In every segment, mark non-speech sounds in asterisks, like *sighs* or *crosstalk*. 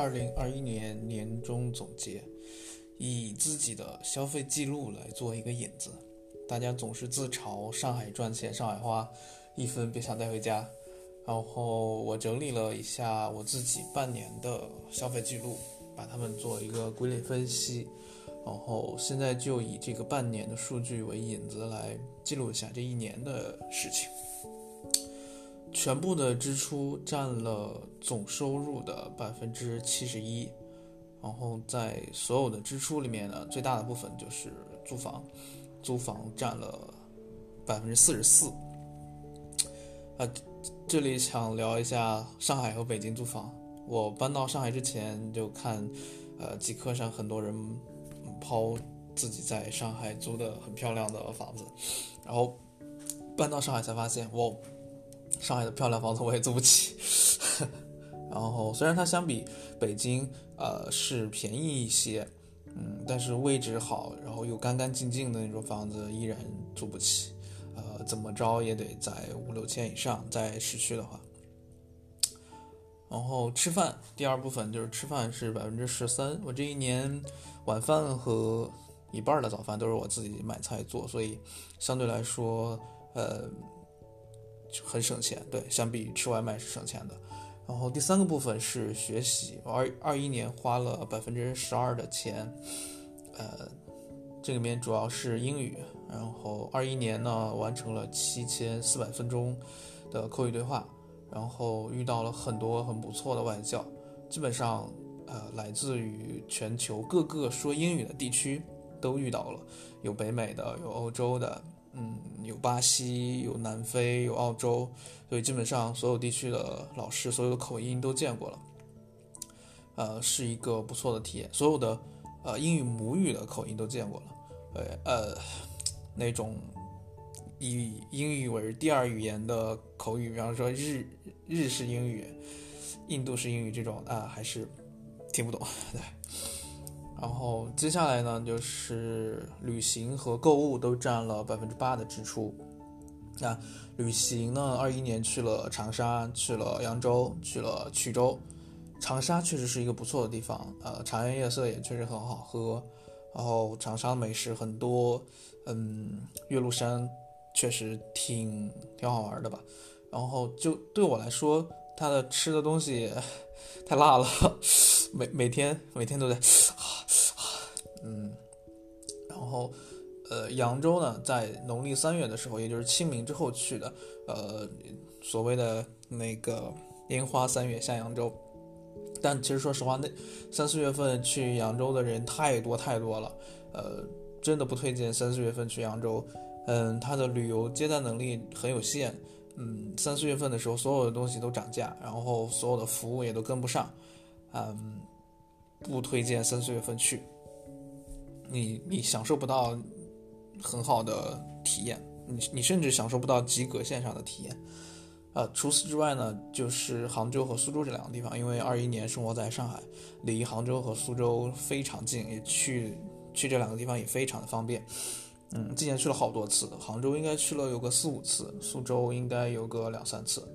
二零二一年年终总结，以自己的消费记录来做一个引子。大家总是自嘲上海赚钱，上海花，一分别想带回家。然后我整理了一下我自己半年的消费记录，把它们做一个归类分析。然后现在就以这个半年的数据为引子来记录一下这一年的事情。全部的支出占了总收入的百分之七十一，然后在所有的支出里面呢，最大的部分就是租房，租房占了百分之四十四。啊，这里想聊一下上海和北京租房。我搬到上海之前就看，呃，极客上很多人抛自己在上海租的很漂亮的房子，然后搬到上海才发现，我。上海的漂亮房子我也租不起，*laughs* 然后虽然它相比北京呃是便宜一些，嗯，但是位置好，然后又干干净净的那种房子依然租不起，呃，怎么着也得在五六千以上，在市区的话。然后吃饭，第二部分就是吃饭是百分之十三，我这一年晚饭和一半的早饭都是我自己买菜做，所以相对来说，呃。很省钱，对，相比吃外卖是省钱的。然后第三个部分是学习，二二一年花了百分之十二的钱，呃，这里面主要是英语。然后二一年呢，完成了七千四百分钟的口语对话，然后遇到了很多很不错的外教，基本上呃来自于全球各个说英语的地区都遇到了，有北美的，有欧洲的。嗯，有巴西，有南非，有澳洲，所以基本上所有地区的老师，所有的口音都见过了，呃，是一个不错的体验。所有的呃英语母语的口音都见过了，呃呃，那种以英语为第二语言的口语，比方说日日式英语、印度式英语这种啊，还是听不懂，*laughs* 对。然后接下来呢，就是旅行和购物都占了百分之八的支出。那旅行呢，二一年去了长沙，去了扬州，去了衢州。长沙确实是一个不错的地方，呃，茶颜悦色也确实很好喝。然后长沙美食很多，嗯，岳麓山确实挺挺好玩的吧。然后就对我来说，它的吃的东西 *laughs* 太辣了，*laughs* 每每天每天都在。然后，呃，扬州呢，在农历三月的时候，也就是清明之后去的，呃，所谓的那个烟花三月下扬州。但其实说实话，那三四月份去扬州的人太多太多了，呃，真的不推荐三四月份去扬州。嗯，它的旅游接待能力很有限。嗯，三四月份的时候，所有的东西都涨价，然后所有的服务也都跟不上。嗯，不推荐三四月份去。你你享受不到很好的体验，你你甚至享受不到及格线上的体验，呃，除此之外呢，就是杭州和苏州这两个地方，因为二一年生活在上海，离杭州和苏州非常近，也去去这两个地方也非常的方便，嗯，今年去了好多次，杭州应该去了有个四五次，苏州应该有个两三次，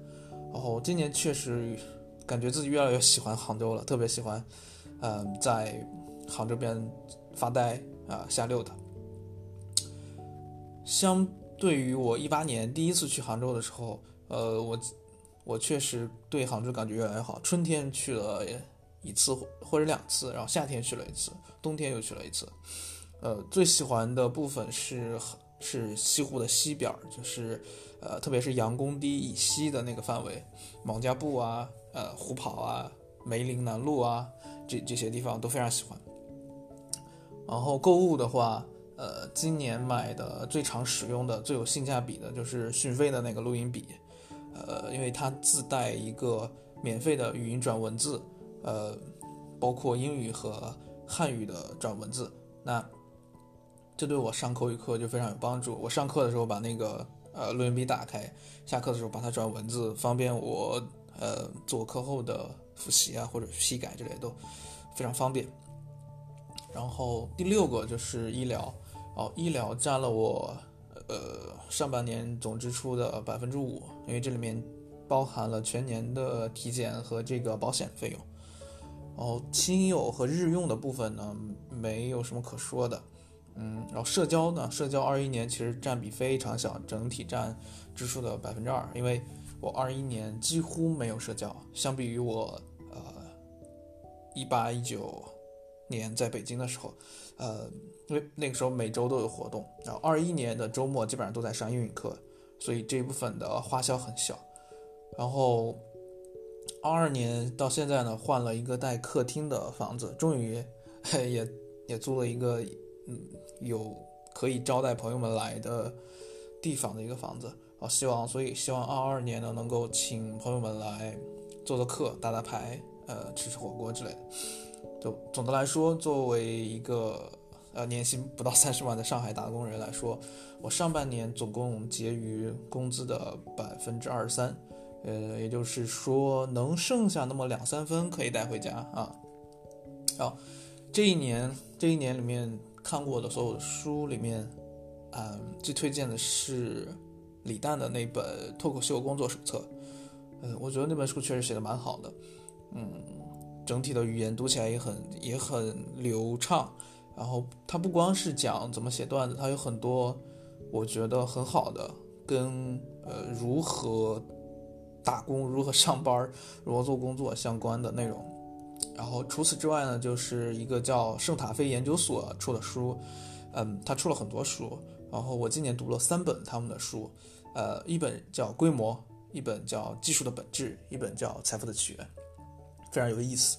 然后今年确实感觉自己越来越喜欢杭州了，特别喜欢，嗯，在杭州边。发呆啊，瞎溜达。相对于我一八年第一次去杭州的时候，呃，我我确实对杭州感觉越来越好。春天去了一次或者两次，然后夏天去了一次，冬天又去了一次。呃，最喜欢的部分是是西湖的西边，就是呃，特别是杨公堤以西的那个范围，王家埠啊，呃，虎跑啊，梅林南路啊，这这些地方都非常喜欢。然后购物的话，呃，今年买的最常使用的、最有性价比的就是讯飞的那个录音笔，呃，因为它自带一个免费的语音转文字，呃，包括英语和汉语的转文字，那这对我上口语课就非常有帮助。我上课的时候把那个呃录音笔打开，下课的时候把它转文字，方便我呃做课后的复习啊或者批改之类都非常方便。然后第六个就是医疗，哦，医疗占了我，呃，上半年总支出的百分之五，因为这里面包含了全年的体检和这个保险费用。然后亲友和日用的部分呢，没有什么可说的。嗯，然后社交呢，社交二一年其实占比非常小，整体占支出的百分之二，因为我二一年几乎没有社交，相比于我呃一八一九年在北京的时候，呃，因为那个时候每周都有活动，然后二一年的周末基本上都在上英语课，所以这一部分的花销很小，然后。二二年到现在呢，换了一个带客厅的房子，终于 *laughs* 也也租了一个嗯有可以招待朋友们来的地方的一个房子。啊，希望所以希望二二年呢能够请朋友们来做做客、打打牌、呃吃吃火锅之类的。就总的来说，作为一个呃年薪不到三十万的上海打工人来说，我上半年总共结余工资的百分之二十三。呃，也就是说，能剩下那么两三分可以带回家啊。好，这一年这一年里面看过的所有的书里面，嗯，最推荐的是李诞的那本《脱口秀工作手册》。嗯，我觉得那本书确实写的蛮好的。嗯，整体的语言读起来也很也很流畅。然后他不光是讲怎么写段子，他有很多我觉得很好的跟呃如何。打工如何上班，如何做工作相关的内容。然后除此之外呢，就是一个叫圣塔菲研究所出的书，嗯，他出了很多书。然后我今年读了三本他们的书，呃，一本叫《规模》，一本叫《技术的本质》，一本叫《财富的起源》，非常有意思。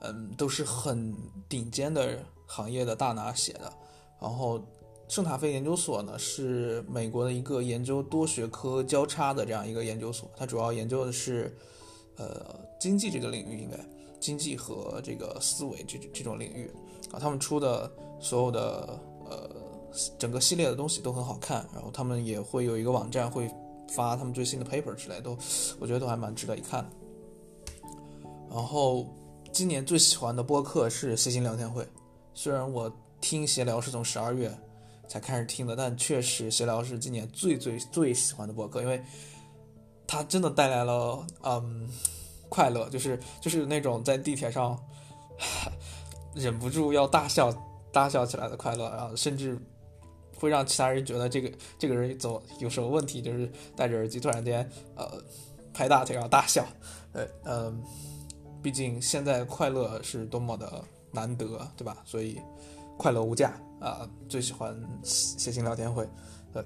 嗯，都是很顶尖的行业的大拿写的。然后。圣塔菲研究所呢，是美国的一个研究多学科交叉的这样一个研究所，它主要研究的是，呃，经济这个领域，应该经济和这个思维这这种领域啊。他们出的所有的呃整个系列的东西都很好看，然后他们也会有一个网站会发他们最新的 paper 之类，都我觉得都还蛮值得一看的。然后今年最喜欢的播客是谐星聊天会，虽然我听闲聊是从十二月。才开始听的，但确实闲聊是今年最最最喜欢的播客，因为它真的带来了嗯快乐，就是就是那种在地铁上 *sighs* 忍不住要大笑大笑起来的快乐，然后甚至会让其他人觉得这个这个人怎么有什么问题，就是戴着耳机突然间呃拍大腿然后大笑，呃嗯，毕竟现在快乐是多么的难得，对吧？所以。快乐无价啊！最喜欢写信聊天会，对。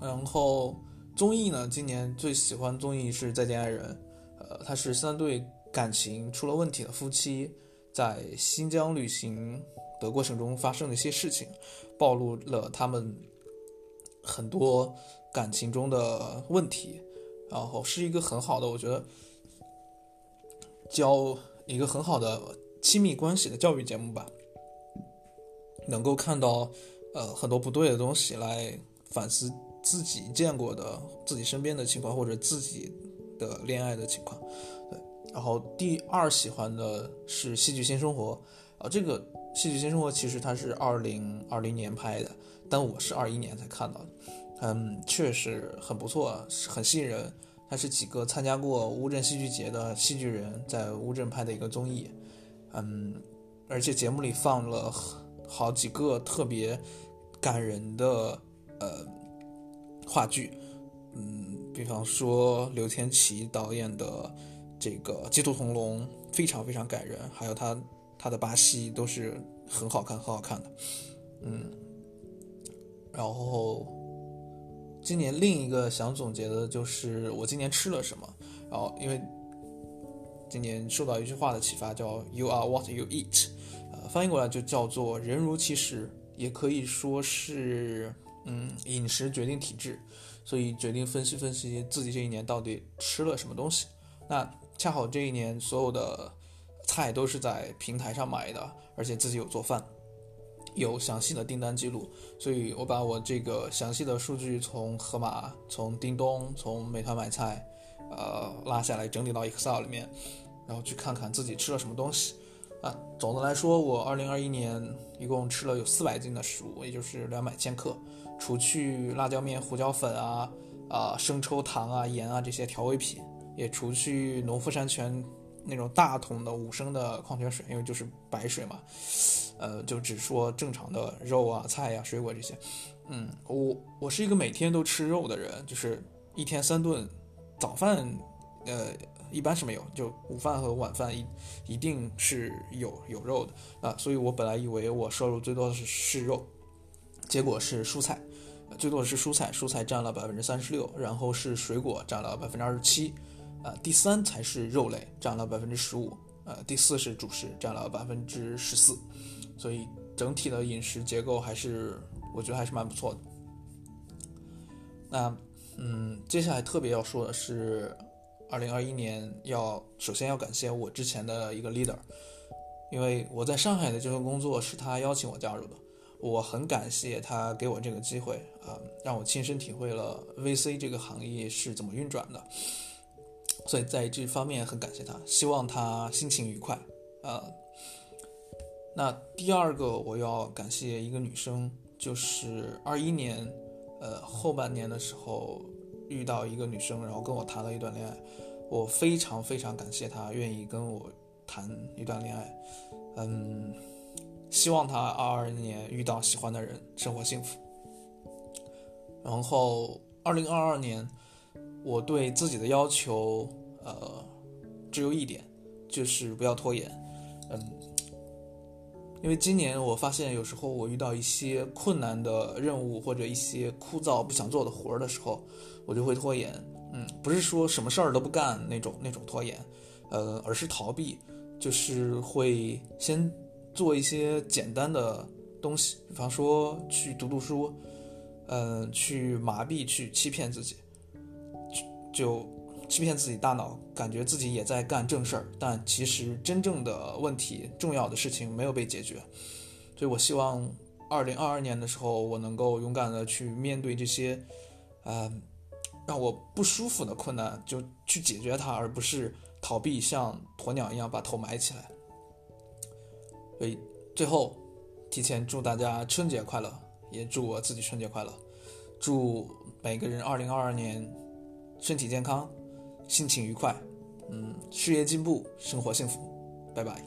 然后综艺呢，今年最喜欢综艺是《再见爱人》，呃，它是三对感情出了问题的夫妻在新疆旅行的过程中发生的一些事情，暴露了他们很多感情中的问题，然后是一个很好的，我觉得教一个很好的亲密关系的教育节目吧。能够看到，呃，很多不对的东西，来反思自己见过的、自己身边的情况，或者自己的恋爱的情况。对，然后第二喜欢的是《戏剧新生活》啊，这个《戏剧新生活》其实它是二零二零年拍的，但我是二一年才看到的。嗯，确实很不错，很吸引人。它是几个参加过乌镇戏剧节的戏剧人在乌镇拍的一个综艺。嗯，而且节目里放了。好几个特别感人的呃话剧，嗯，比方说刘天琪导演的这个《鸡兔同笼》非常非常感人，还有他他的巴西都是很好看很好看的，嗯，然后今年另一个想总结的就是我今年吃了什么，然后因为今年受到一句话的启发，叫 “You are what you eat” 呃。翻译过来就叫做“人如其食”，也可以说是嗯，饮食决定体质，所以决定分析分析自己这一年到底吃了什么东西。那恰好这一年所有的菜都是在平台上买的，而且自己有做饭，有详细的订单记录，所以我把我这个详细的数据从盒马、从叮咚、从美团买菜，呃，拉下来整理到 Excel 里面，然后去看看自己吃了什么东西。啊，总的来说，我二零二一年一共吃了有四百斤的食物，也就是两百千克，除去辣椒面、胡椒粉啊、啊生抽、糖啊、盐啊这些调味品，也除去农夫山泉那种大桶的五升的矿泉水，因为就是白水嘛，呃，就只说正常的肉啊、菜呀、水果这些。嗯，我我是一个每天都吃肉的人，就是一天三顿，早饭，呃，一般是没有，就午饭和晚饭一一定是有有肉的啊，所以我本来以为我摄入最多的是是肉，结果是蔬菜，最多的是蔬菜，蔬菜占了百分之三十六，然后是水果占了百分之二十七，啊，第三才是肉类占了百分之十五，呃，第四是主食占了百分之十四，所以整体的饮食结构还是。我觉得还是蛮不错的。那，嗯，接下来特别要说的是，二零二一年要首先要感谢我之前的一个 leader，因为我在上海的这份工作是他邀请我加入的，我很感谢他给我这个机会啊，让我亲身体会了 VC 这个行业是怎么运转的，所以在这方面很感谢他，希望他心情愉快呃。那第二个我要感谢一个女生。就是二一年，呃，后半年的时候遇到一个女生，然后跟我谈了一段恋爱，我非常非常感谢她愿意跟我谈一段恋爱，嗯，希望她二二年遇到喜欢的人，生活幸福。然后二零二二年，我对自己的要求，呃，只有一点，就是不要拖延，嗯。因为今年我发现，有时候我遇到一些困难的任务或者一些枯燥不想做的活儿的时候，我就会拖延。嗯，不是说什么事儿都不干那种那种拖延，呃，而是逃避，就是会先做一些简单的东西，比方说去读读书，嗯，去麻痹、去欺骗自己，就。欺骗自己大脑，感觉自己也在干正事儿，但其实真正的问题、重要的事情没有被解决。所以我希望，二零二二年的时候，我能够勇敢的去面对这些，呃，让我不舒服的困难，就去解决它，而不是逃避，像鸵鸟一样把头埋起来。所以最后，提前祝大家春节快乐，也祝我自己春节快乐，祝每个人二零二二年身体健康。心情愉快，嗯，事业进步，生活幸福，拜拜。